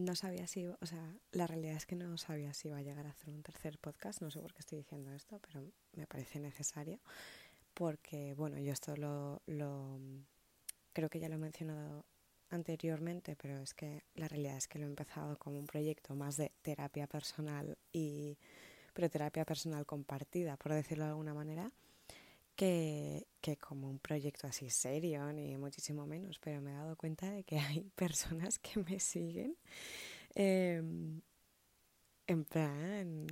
no sabía si, o sea, la realidad es que no sabía si iba a llegar a hacer un tercer podcast, no sé por qué estoy diciendo esto, pero me parece necesario, porque, bueno, yo esto lo, lo creo que ya lo he mencionado anteriormente, pero es que la realidad es que lo he empezado como un proyecto más de terapia personal y pero terapia personal compartida, por decirlo de alguna manera, que, que como un proyecto así serio, ni muchísimo menos, pero me he dado cuenta de que hay personas que me siguen em, en plan,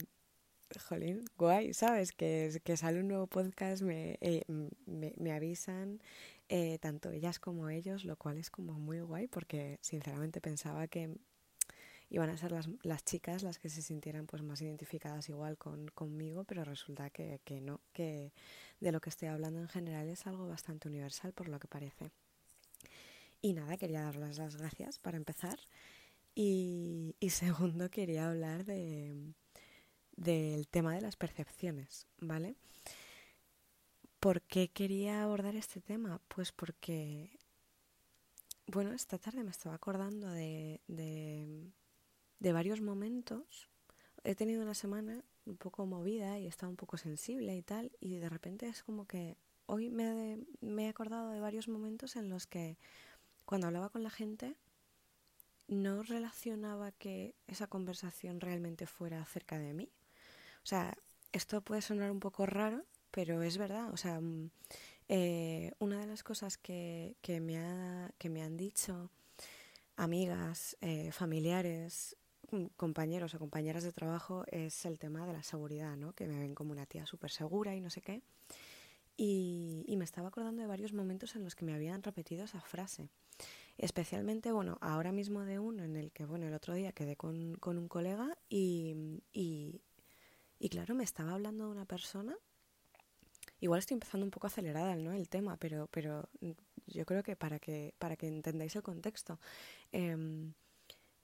jolín, guay, ¿sabes? Que, que sale un nuevo podcast, me, eh, me, me avisan, eh, tanto ellas como ellos, lo cual es como muy guay porque sinceramente pensaba que iban a ser las, las chicas las que se sintieran pues más identificadas igual con, conmigo, pero resulta que, que no, que de lo que estoy hablando en general es algo bastante universal por lo que parece. Y nada, quería darles las gracias para empezar. Y, segundo, quería hablar de, del tema de las percepciones, ¿vale? ¿Por qué quería abordar este tema? Pues porque, bueno, esta tarde me estaba acordando de, de varios momentos. He tenido una semana un poco movida y he estado un poco sensible y tal, y de repente es como que hoy me, he acordado de varios momentos en los que cuando hablaba con la gente no relacionaba que esa conversación realmente fuera acerca de mí. O sea, esto puede sonar un poco raro, pero es verdad, o sea, mm, eh, una de las cosas que, que, me ha, que me han dicho amigas, eh, familiares, compañeros o compañeras de trabajo es el tema de la seguridad, ¿no? Que me ven como una tía súper segura y no sé qué. Y, me estaba acordando de varios momentos en los que me habían repetido esa frase. Especialmente, bueno, ahora mismo de uno en el que, bueno, el otro día quedé con, con un colega y, y, claro, me estaba hablando de una persona Igual estoy empezando un poco acelerada ¿no? el tema, pero, pero yo creo que para que, para que entendáis el contexto, eh,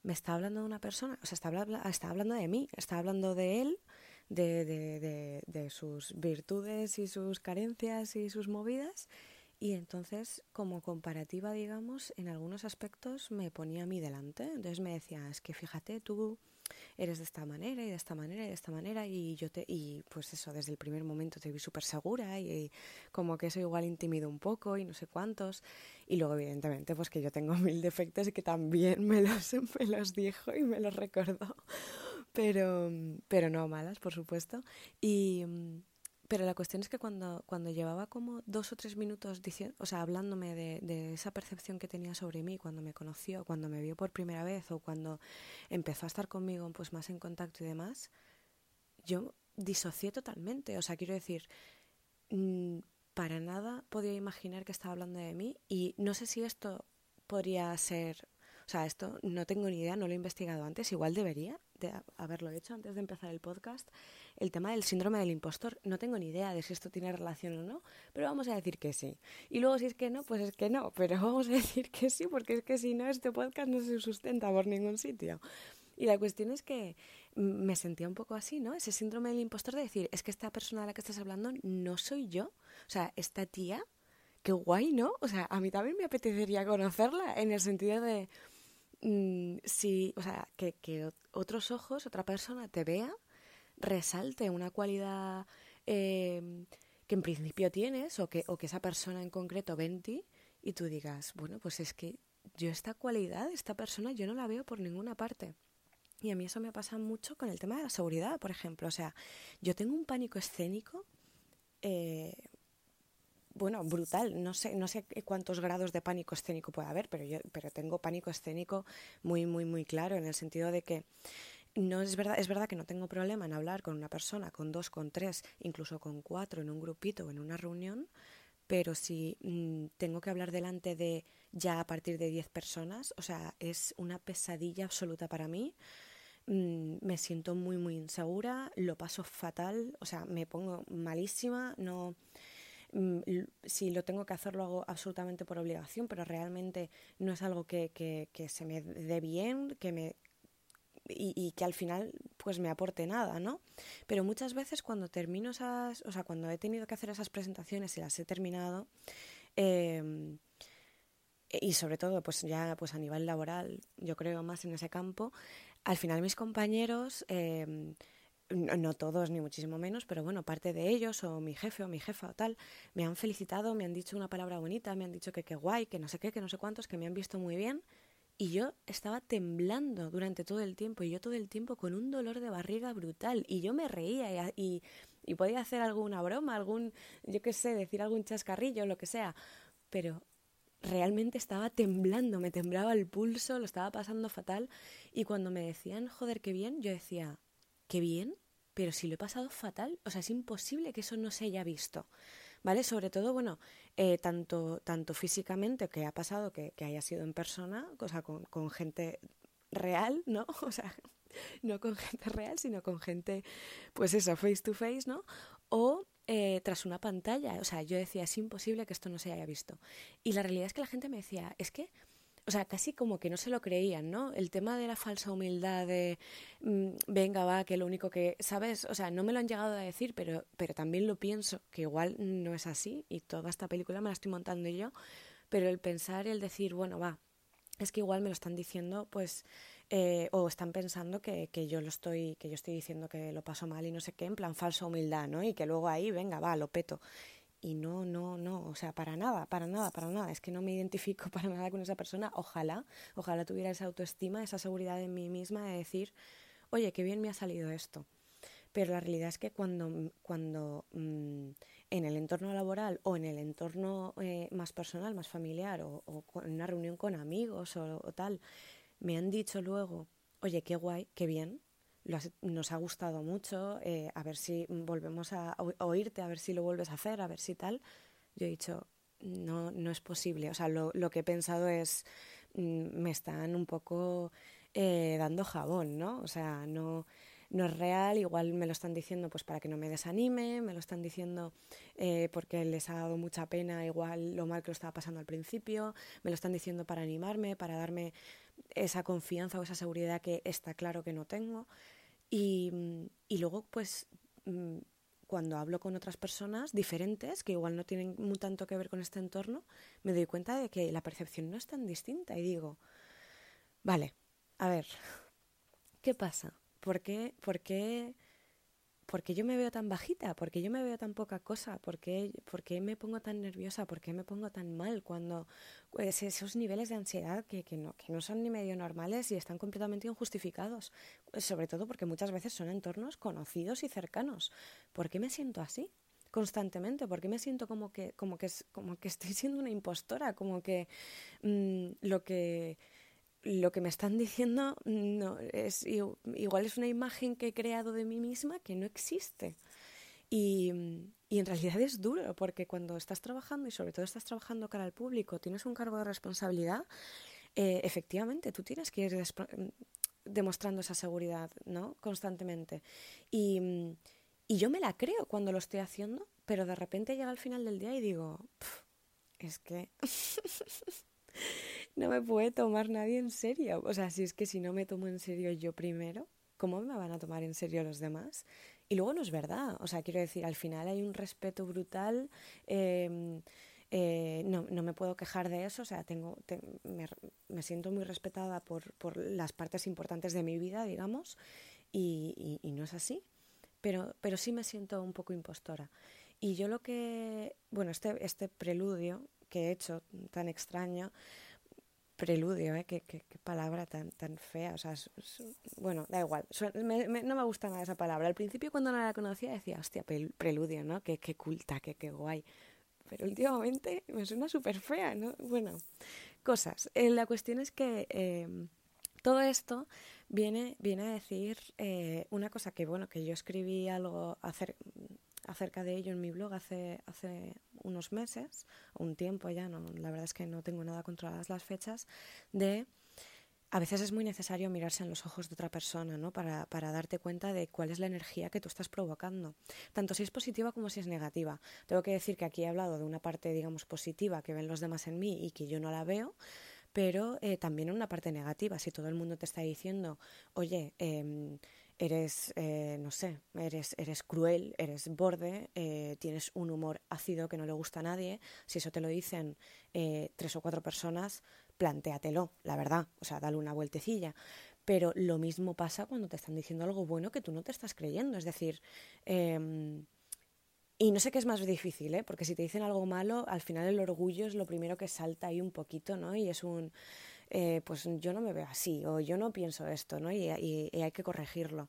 me está hablando de una persona, o sea, está, está hablando de mí, está hablando de él, de, de, de, de sus virtudes y sus carencias y sus movidas, y entonces, como comparativa, digamos, en algunos aspectos me ponía a mí delante. Entonces me decía, es que fíjate, tú eres de esta manera y de esta manera y de esta manera y yo te y pues eso desde el primer momento te vi súper segura y, como que eso igual intimido un poco y no sé cuántos. Y luego evidentemente pues que yo tengo mil defectos y que también me los me los dijo y me los recordó. Pero pero no malas por supuesto. Y pero la cuestión es que cuando, cuando llevaba como dos o tres minutos diciendo, o sea, hablándome de, de, esa percepción que tenía sobre mí cuando me conoció, cuando me vio por primera vez o cuando empezó a estar conmigo pues más en contacto y demás, yo disocié totalmente. O sea, quiero decir, mmm, para nada podía imaginar que estaba hablando de mí y no sé si esto podría ser, o sea, esto no tengo ni idea, no lo he investigado antes, igual debería de haberlo hecho antes de empezar el podcast el tema del síndrome del impostor. No tengo ni idea de si esto tiene relación o no, pero vamos a decir que sí. Y luego si es que no, pues es que no, pero vamos a decir que sí, porque es que si no, este podcast no se sustenta por ningún sitio. Y la cuestión es que me sentía un poco así, ¿no? Ese síndrome del impostor de decir, es que esta persona de la que estás hablando no soy yo. O sea, esta tía, qué guay, ¿no? O sea, a mí también me apetecería conocerla en el sentido de, mmm, si, o sea, que, que otros ojos, otra persona te vea resalte una cualidad eh, que en principio tienes o que, o que esa persona en concreto ve en ti y tú digas, bueno, pues es que yo esta cualidad, esta persona, yo no la veo por ninguna parte. Y a mí eso me pasa mucho con el tema de la seguridad, por ejemplo. O sea, yo tengo un pánico escénico, eh, bueno, brutal. No sé, no sé cuántos grados de pánico escénico puede haber, pero yo pero tengo pánico escénico muy, muy, muy claro, en el sentido de que no es verdad, es verdad que no tengo problema en hablar con una persona, con dos, con tres, incluso con cuatro en un grupito o en una reunión, pero si mmm, tengo que hablar delante de ya a partir de diez personas, o sea, es una pesadilla absoluta para mí. Mm, me siento muy, muy insegura, lo paso fatal, o sea, me pongo malísima, no mm, si lo tengo que hacer lo hago absolutamente por obligación, pero realmente no es algo que, que, que se me dé bien, que me, y, que al final pues me aporte nada, ¿no? Pero muchas veces cuando termino esas, o sea, cuando he tenido que hacer esas presentaciones y las he terminado, em, y sobre todo pues ya pues a nivel laboral, yo creo más en ese campo, al final mis compañeros... Em, no, todos ni muchísimo menos, pero bueno, parte de ellos o mi jefe o mi jefa o tal, me han felicitado, me han dicho una palabra bonita, me han dicho que qué guay, que no sé qué, que no sé cuántos, que me han visto muy bien y yo estaba temblando durante todo el tiempo y yo todo el tiempo con un dolor de barriga brutal y yo me reía y, y, podía hacer alguna broma, algún, yo qué sé, decir algún chascarrillo, lo que sea, pero realmente estaba temblando, me temblaba el pulso, lo estaba pasando fatal y cuando me decían, joder, qué bien, yo decía, qué bien, pero si lo he pasado fatal, o sea, es imposible que eso no se haya visto. ¿vale? Sobre todo, bueno, eh, tanto, tanto físicamente, que ha pasado que, haya sido en persona, o sea, con, con gente real, ¿no? O sea, no con gente real, sino con gente, pues eso, face to face, ¿no? O eh, tras una pantalla. O sea, yo decía, es imposible que esto no se haya visto. Y la realidad es que la gente me decía, es que o sea, casi como que no se lo creían, ¿no? El tema de la falsa humildad, de mm, venga, va, que lo único que, ¿sabes? O sea, no me lo han llegado a decir, pero, pero también lo pienso, que igual no es así, y toda esta película me la estoy montando yo, pero el pensar y el decir, bueno, va, es que igual me lo están diciendo, pues, eh, o están pensando que, que, yo lo estoy, que yo estoy diciendo que lo paso mal y no sé qué, en plan falsa humildad, ¿no? Y que luego ahí, venga, va, lo peto y no, no, no, o sea, para nada, para nada, para nada, es que no me identifico para nada con esa persona, ojalá, ojalá tuviera esa autoestima, esa seguridad en mí misma de decir, oye, qué bien me ha salido esto. Pero la realidad es que cuando, cuando mm, en el entorno laboral o en el entorno eh, más personal, más familiar, o, en una reunión con amigos o, o tal, me han dicho luego, oye, qué guay, qué bien, nos ha gustado mucho, eh, a ver si volvemos a, oírte, a ver si lo vuelves a hacer, a ver si tal. Yo he dicho, no, no es posible. O sea, lo, lo que he pensado es, mm, me están un poco eh, dando jabón, ¿no? O sea, no, no es real, igual me lo están diciendo pues para que no me desanime, me lo están diciendo eh, porque les ha dado mucha pena igual lo mal que lo estaba pasando al principio, me lo están diciendo para animarme, para darme esa confianza o esa seguridad que está claro que no tengo. Y, y luego, pues, mm, cuando hablo con otras personas diferentes, que igual no tienen muy tanto que ver con este entorno, me doy cuenta de que la percepción no es tan distinta y digo, vale, a ver, ¿qué pasa? ¿Por qué, por qué ¿por qué yo me veo tan bajita? ¿Por qué yo me veo tan poca cosa? ¿Por qué, por qué me pongo tan nerviosa? ¿Por qué me pongo tan mal cuando pues, esos niveles de ansiedad que, que, no, que no son ni medio normales y están completamente injustificados? Sobre todo porque muchas veces son entornos conocidos y cercanos. ¿Por qué me siento así? constantemente, ¿Por qué me siento como que, como que, como que estoy siendo una impostora, como que mm, lo que lo que me están diciendo no es igual es una imagen que he creado de mí misma que no existe. Y, y, en realidad es duro, porque cuando estás trabajando y sobre todo estás trabajando cara al público, tienes un cargo de responsabilidad, eh, efectivamente, tú tienes que ir demostrando esa seguridad ¿no? constantemente. Y, y, yo me la creo cuando lo estoy haciendo, pero de repente llega al final del día y digo, es que... no me puede tomar nadie en serio. O sea, si es que si no me tomo en serio yo primero, ¿cómo me van a tomar en serio los demás? Y luego no es verdad. O sea, quiero decir, al final hay un respeto brutal. Em, eh, no, no, me puedo quejar de eso. O sea, tengo, me, me, siento muy respetada por, por, las partes importantes de mi vida, digamos, y, y, y no es así. Pero, pero sí me siento un poco impostora. Y yo lo que, bueno, este, este preludio que he hecho tan extraño, preludio, ¿eh? Qué, qué, palabra tan, tan fea. O sea, bueno, da igual. no me gusta nada esa palabra. Al principio, cuando no la conocía, decía, hostia, preludio, ¿no? Qué, qué culta, qué, qué guay. Pero últimamente me suena súper fea, ¿no? Bueno, cosas. Eh, la cuestión es que em, todo esto viene, viene a decir eh, una cosa que, bueno, que yo escribí algo hacer, acerca de ello en mi blog hace, hace unos meses, un tiempo ya, no, la verdad es que no tengo nada controladas las fechas, de a veces es muy necesario mirarse en los ojos de otra persona, ¿no? Para, para, darte cuenta de cuál es la energía que tú estás provocando, tanto si es positiva como si es negativa. Tengo que decir que aquí he hablado de una parte, digamos, positiva que ven los demás en mí y que yo no la veo, pero eh, también una parte negativa. Si todo el mundo te está diciendo, oye, em, eres, eh, no sé, eres, eres cruel, eres borde, eh, tienes un humor ácido que no le gusta a nadie, si eso te lo dicen tres o cuatro personas, plantéatelo, la verdad, o sea, dale una vueltecilla. Pero lo mismo pasa cuando te están diciendo algo bueno que tú no te estás creyendo. Es decir, em, y no sé qué es más difícil, ¿eh? porque si te dicen algo malo, al final el orgullo es lo primero que salta ahí un poquito, ¿no? Y es un, eh, pues yo no me veo así, o yo no pienso esto, ¿no? Y, hay que corregirlo.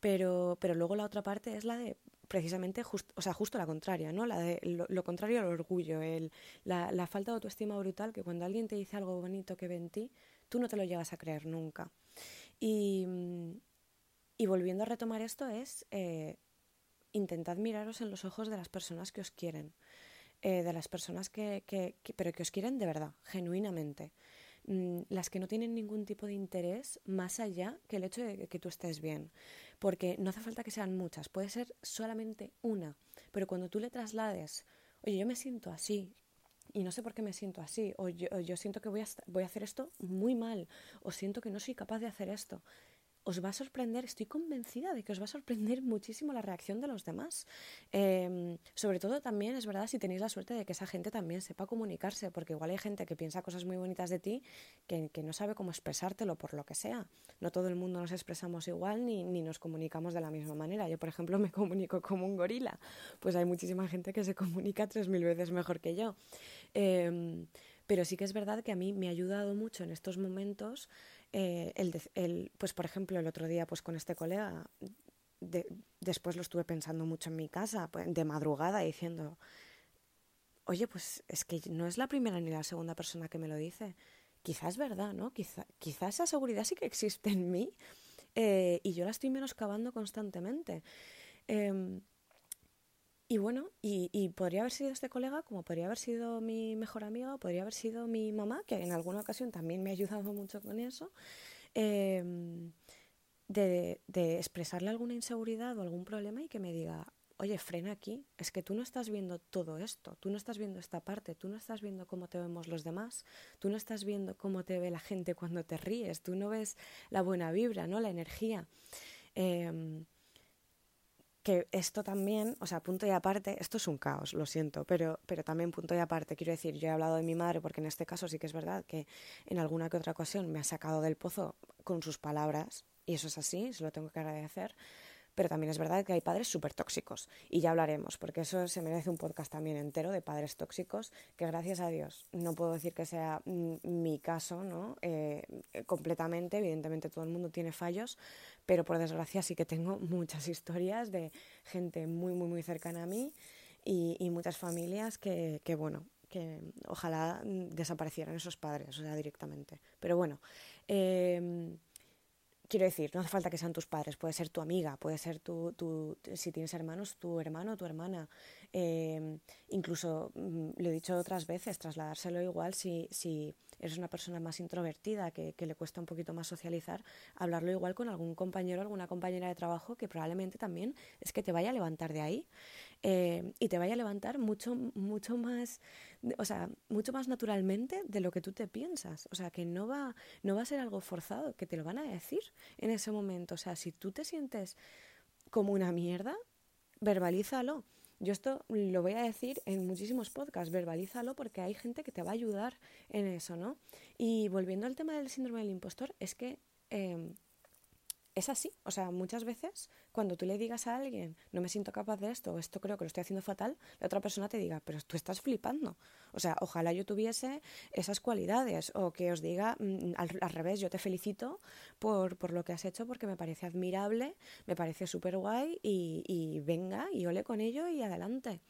Pero, pero luego la otra parte es la de precisamente, o sea, justo la contraria, ¿no? La de lo, contrario al orgullo, el, la, falta de autoestima brutal, que cuando alguien te dice algo bonito que ve en ti, tú no te lo llegas a creer nunca. Y, y volviendo a retomar esto es... Eh, intentad miraros en los ojos de las personas que os quieren, eh, de las personas que, que, pero que os quieren de verdad, genuinamente. Mm, las que no tienen ningún tipo de interés más allá que el hecho de que tú estés bien. Porque no hace falta que sean muchas, puede ser solamente una. Pero cuando tú le traslades, oye, yo me siento así, y no sé por qué me siento así, o yo, yo siento que voy a, voy a hacer esto muy mal, o siento que no soy capaz de hacer esto os va a sorprender, estoy convencida de que os va a sorprender muchísimo la reacción de los demás. Em, sobre todo también es verdad si tenéis la suerte de que esa gente también sepa comunicarse, porque igual hay gente que piensa cosas muy bonitas de ti que, no sabe cómo expresártelo por lo que sea. No todo el mundo nos expresamos igual ni, ni nos comunicamos de la misma manera. Yo, por ejemplo, me comunico como un gorila. Pues hay muchísima gente que se comunica tres mil veces mejor que yo. Em, pero sí que es verdad que a mí me ha ayudado mucho en estos momentos eh, el, pues por ejemplo, el otro día pues con este colega, después lo estuve pensando mucho en mi casa, pues, de madrugada, diciendo, oye, pues es que no es la primera ni la segunda persona que me lo dice. Quizás es verdad, ¿no? Quizá, quizá esa seguridad sí que existe en mí eh, y yo la estoy menoscabando constantemente. Em, y bueno, y, podría haber sido este colega, como podría haber sido mi mejor amiga, podría haber sido mi mamá, que en alguna ocasión también me ha ayudado mucho con eso, em, de, expresarle alguna inseguridad o algún problema y que me diga, oye, frena aquí, es que tú no estás viendo todo esto, tú no estás viendo esta parte, tú no estás viendo cómo te vemos los demás, tú no estás viendo cómo te ve la gente cuando te ríes, tú no ves la buena vibra, ¿no? La energía. Eh, que esto también, o sea, punto y aparte, esto es un caos, lo siento, pero, pero también punto y aparte, quiero decir, yo he hablado de mi madre porque en este caso sí que es verdad que en alguna que otra ocasión me ha sacado del pozo con sus palabras, y eso es así, se lo tengo que agradecer, pero también es verdad que hay padres súper tóxicos y ya hablaremos, porque eso se merece un podcast también entero de padres tóxicos, que gracias a Dios no puedo decir que sea mi caso, ¿no? Eh, completamente, evidentemente todo el mundo tiene fallos, pero por desgracia sí que tengo muchas historias de gente muy, muy, muy cercana a mí y, muchas familias que, que, bueno, que ojalá desaparecieran esos padres, o sea, directamente. Pero bueno, eh, Quiero decir, no hace falta que sean tus padres, puede ser tu amiga, puede ser tu, tu si tienes hermanos, tu hermano tu hermana. Em, incluso, mm, lo he dicho otras veces, trasladárselo igual si, si eres una persona más introvertida, que, que, le cuesta un poquito más socializar, hablarlo igual con algún compañero, alguna compañera de trabajo que probablemente también es que te vaya a levantar de ahí. Eh, y te vaya a levantar mucho, mucho más, o sea, mucho más naturalmente de lo que tú te piensas. O sea, que no va, no va a ser algo forzado, que te lo van a decir en ese momento. O sea, si tú te sientes como una mierda, verbalízalo. Yo esto lo voy a decir en muchísimos podcasts, verbalízalo porque hay gente que te va a ayudar en eso, ¿no? Y volviendo al tema del síndrome del impostor, es que eh, es así. O sea, muchas veces cuando tú le digas a alguien, no me siento capaz de esto, o esto creo que lo estoy haciendo fatal, la otra persona te diga, pero tú estás flipando. O sea, ojalá yo tuviese esas cualidades, o que os diga mm, al, revés, yo te felicito por, por, lo que has hecho porque me parece admirable, me parece súper guay, y, venga, y ole con ello y adelante.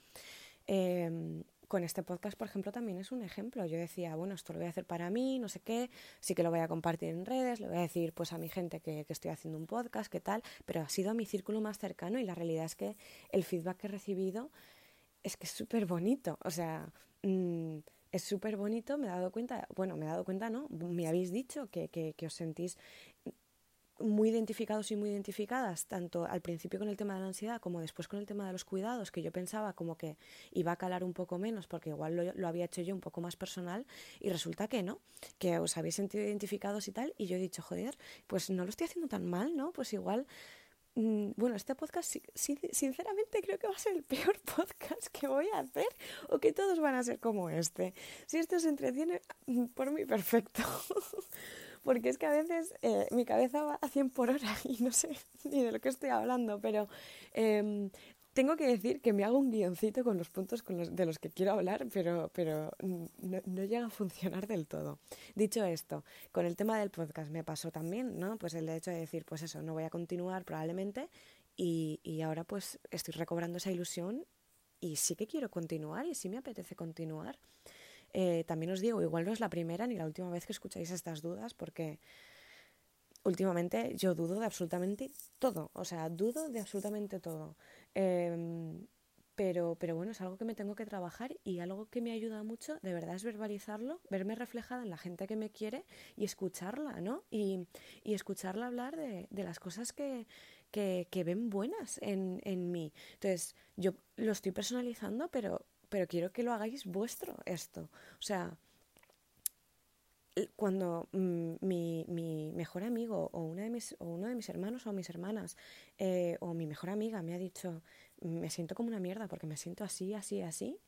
Eh, con este podcast, por ejemplo, también es un ejemplo. Yo decía, bueno, esto lo voy a hacer para mí, no sé qué, sí que lo voy a compartir en redes, le voy a decir pues a mi gente que, estoy haciendo un podcast, qué tal, pero ha sido mi círculo más cercano y la realidad es que el feedback que he recibido es que es súper bonito. O sea, mm, es súper bonito, me he dado cuenta, bueno, me he dado cuenta, ¿no? Me habéis dicho que, que, que os sentís muy identificados y muy identificadas, tanto al principio con el tema de la ansiedad como después con el tema de los cuidados, que yo pensaba como que iba a calar un poco menos porque igual lo, lo había hecho yo un poco más personal y resulta que no, que os habéis sentido identificados y tal, y yo he dicho, joder, pues no lo estoy haciendo tan mal, ¿no? Pues igual Mm, bueno, este podcast sinceramente creo que va a ser el peor podcast que voy a hacer o que todos van a ser como este. Si esto se entretiene, mm, por mí perfecto. Porque es que a veces eh, mi cabeza va a 100 por hora y no sé ni de lo que estoy hablando, pero eh, tengo que decir que me hago un guioncito con los puntos con los, de los que quiero hablar, pero, pero no, no, llega a funcionar del todo. Dicho esto, con el tema del podcast me pasó también, ¿no? Pues el hecho de decir, pues eso, no voy a continuar probablemente y, y ahora pues estoy recobrando esa ilusión y sí que quiero continuar y sí me apetece continuar. Eh, también os digo, igual no es la primera ni la última vez que escucháis estas dudas porque últimamente yo dudo de absolutamente todo, o sea, dudo de absolutamente todo. Em, pero, pero bueno, es algo que me tengo que trabajar y algo que me ayuda mucho, de verdad, es verbalizarlo, verme reflejada en la gente que me quiere y escucharla, ¿no? Y, y escucharla hablar de, de las cosas que, que, que, ven buenas en, en mí. Entonces, yo lo estoy personalizando, pero, pero quiero que lo hagáis vuestro esto. O sea, cuando mm, mi, mi, mejor amigo o, una de mis, o uno de mis hermanos o mis hermanas eh, o mi mejor amiga me ha dicho, me siento como una mierda porque me siento así, así, así,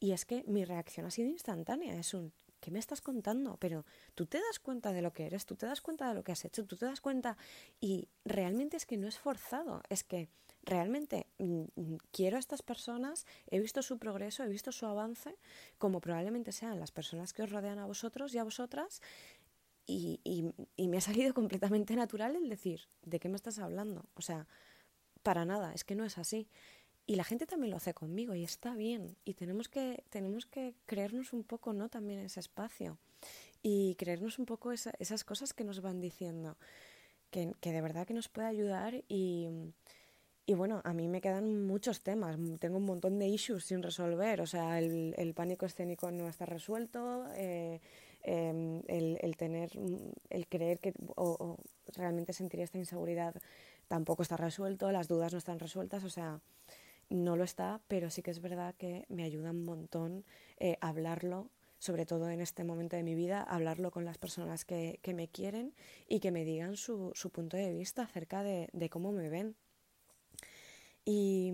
y es que mi reacción ha sido instantánea, es un, ¿qué me estás contando? Pero tú te das cuenta de lo que eres, tú te das cuenta de lo que has hecho, tú te das cuenta y realmente es que no es forzado, es que realmente mm, mm, quiero a estas personas, he visto su progreso, he visto su avance, como probablemente sean las personas que os rodean a vosotros y a vosotras, y, y, y, me ha salido completamente natural el decir, ¿de qué me estás hablando? O sea, para nada, es que no es así. Y la gente también lo hace conmigo y está bien. Y tenemos que, tenemos que creernos un poco, ¿no? También ese espacio. Y creernos un poco esa, esas cosas que nos van diciendo. Que, que de verdad que nos puede ayudar y, y bueno, a mí me quedan muchos temas, tengo un montón de issues sin resolver, o sea, el, el pánico escénico no está resuelto, eh, eh, el, tener, el creer que, o, realmente sentir esta inseguridad tampoco está resuelto, las dudas no están resueltas, o sea, no lo está, pero sí que es verdad que me ayuda un montón eh, hablarlo, sobre todo en este momento de mi vida, hablarlo con las personas que, que me quieren y que me digan su, su punto de vista acerca de, de cómo me ven. Y,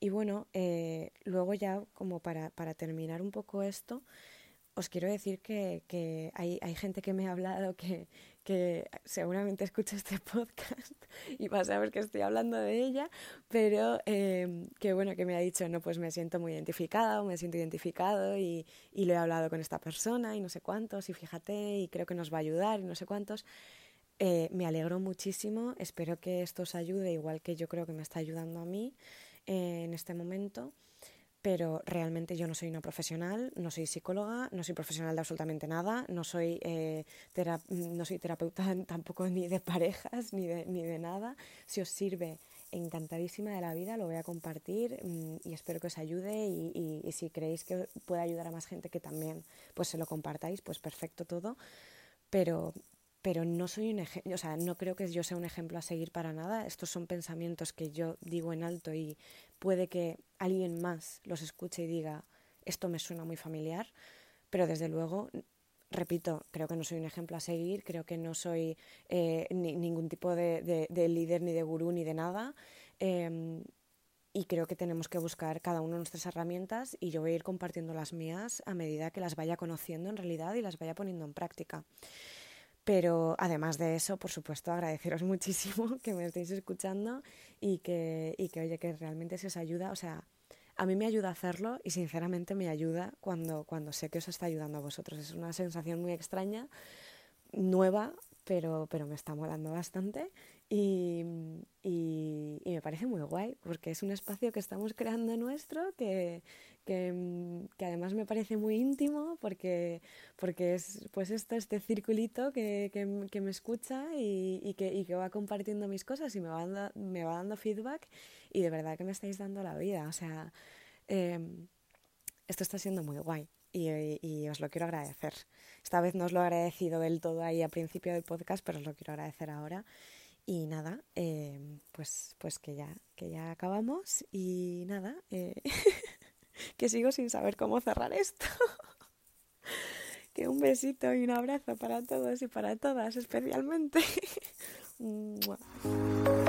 y bueno, eh, luego ya como para, para, terminar un poco esto, os quiero decir que, que hay, gente que me ha hablado que, que seguramente escucha este podcast y va a saber que estoy hablando de ella, pero eh, que bueno, que me ha dicho, no, pues me siento muy identificada o me siento identificado y, y lo he hablado con esta persona y no sé cuántos y fíjate y creo que nos va a ayudar y no sé cuántos. Eh, me alegro muchísimo, espero que esto os ayude igual que yo creo que me está ayudando a mí eh, en este momento, pero realmente yo no soy una profesional, no soy psicóloga, no soy profesional de absolutamente nada, no soy, eh, no soy terapeuta tampoco ni de parejas ni de, ni de nada. Si os sirve, encantadísima de la vida, lo voy a compartir mmm, y espero que os ayude y, y si creéis que puede ayudar a más gente que también pues se lo compartáis, pues perfecto todo. Pero, pero no soy un ejemplo, o sea, no creo que yo sea un ejemplo a seguir para nada. Estos son pensamientos que yo digo en alto y puede que alguien más los escuche y diga, esto me suena muy familiar, pero desde luego, repito, creo que no soy un ejemplo a seguir, creo que no soy eh, ni, ningún tipo de, de, de, líder, ni de gurú, ni de nada. Eh, y creo que tenemos que buscar cada uno nuestras herramientas y yo voy a ir compartiendo las mías a medida que las vaya conociendo en realidad y las vaya poniendo en práctica. Pero además de eso, por supuesto, agradeceros muchísimo que me estéis escuchando y que, y que, oye, que realmente se os ayuda. O sea, a mí me ayuda a hacerlo y sinceramente me ayuda cuando, cuando sé que os está ayudando a vosotros. Es una sensación muy extraña, nueva, pero, pero me está molando bastante y, y, y, me parece muy guay porque es un espacio que estamos creando nuestro que, que, que, además me parece muy íntimo porque, porque es pues esto, este circulito que, que, que me escucha y, y, que, y que va compartiendo mis cosas y me va, dando, me va dando feedback y de verdad que me estáis dando la vida. O sea, eh, esto está siendo muy guay y, os lo quiero agradecer. Esta vez no os lo he agradecido del todo ahí a principio del podcast, pero os lo quiero agradecer ahora. Y nada, eh, pues, pues que ya, que ya acabamos y nada, eh, que sigo sin saber cómo cerrar esto. que un besito y un abrazo para todos y para todas especialmente.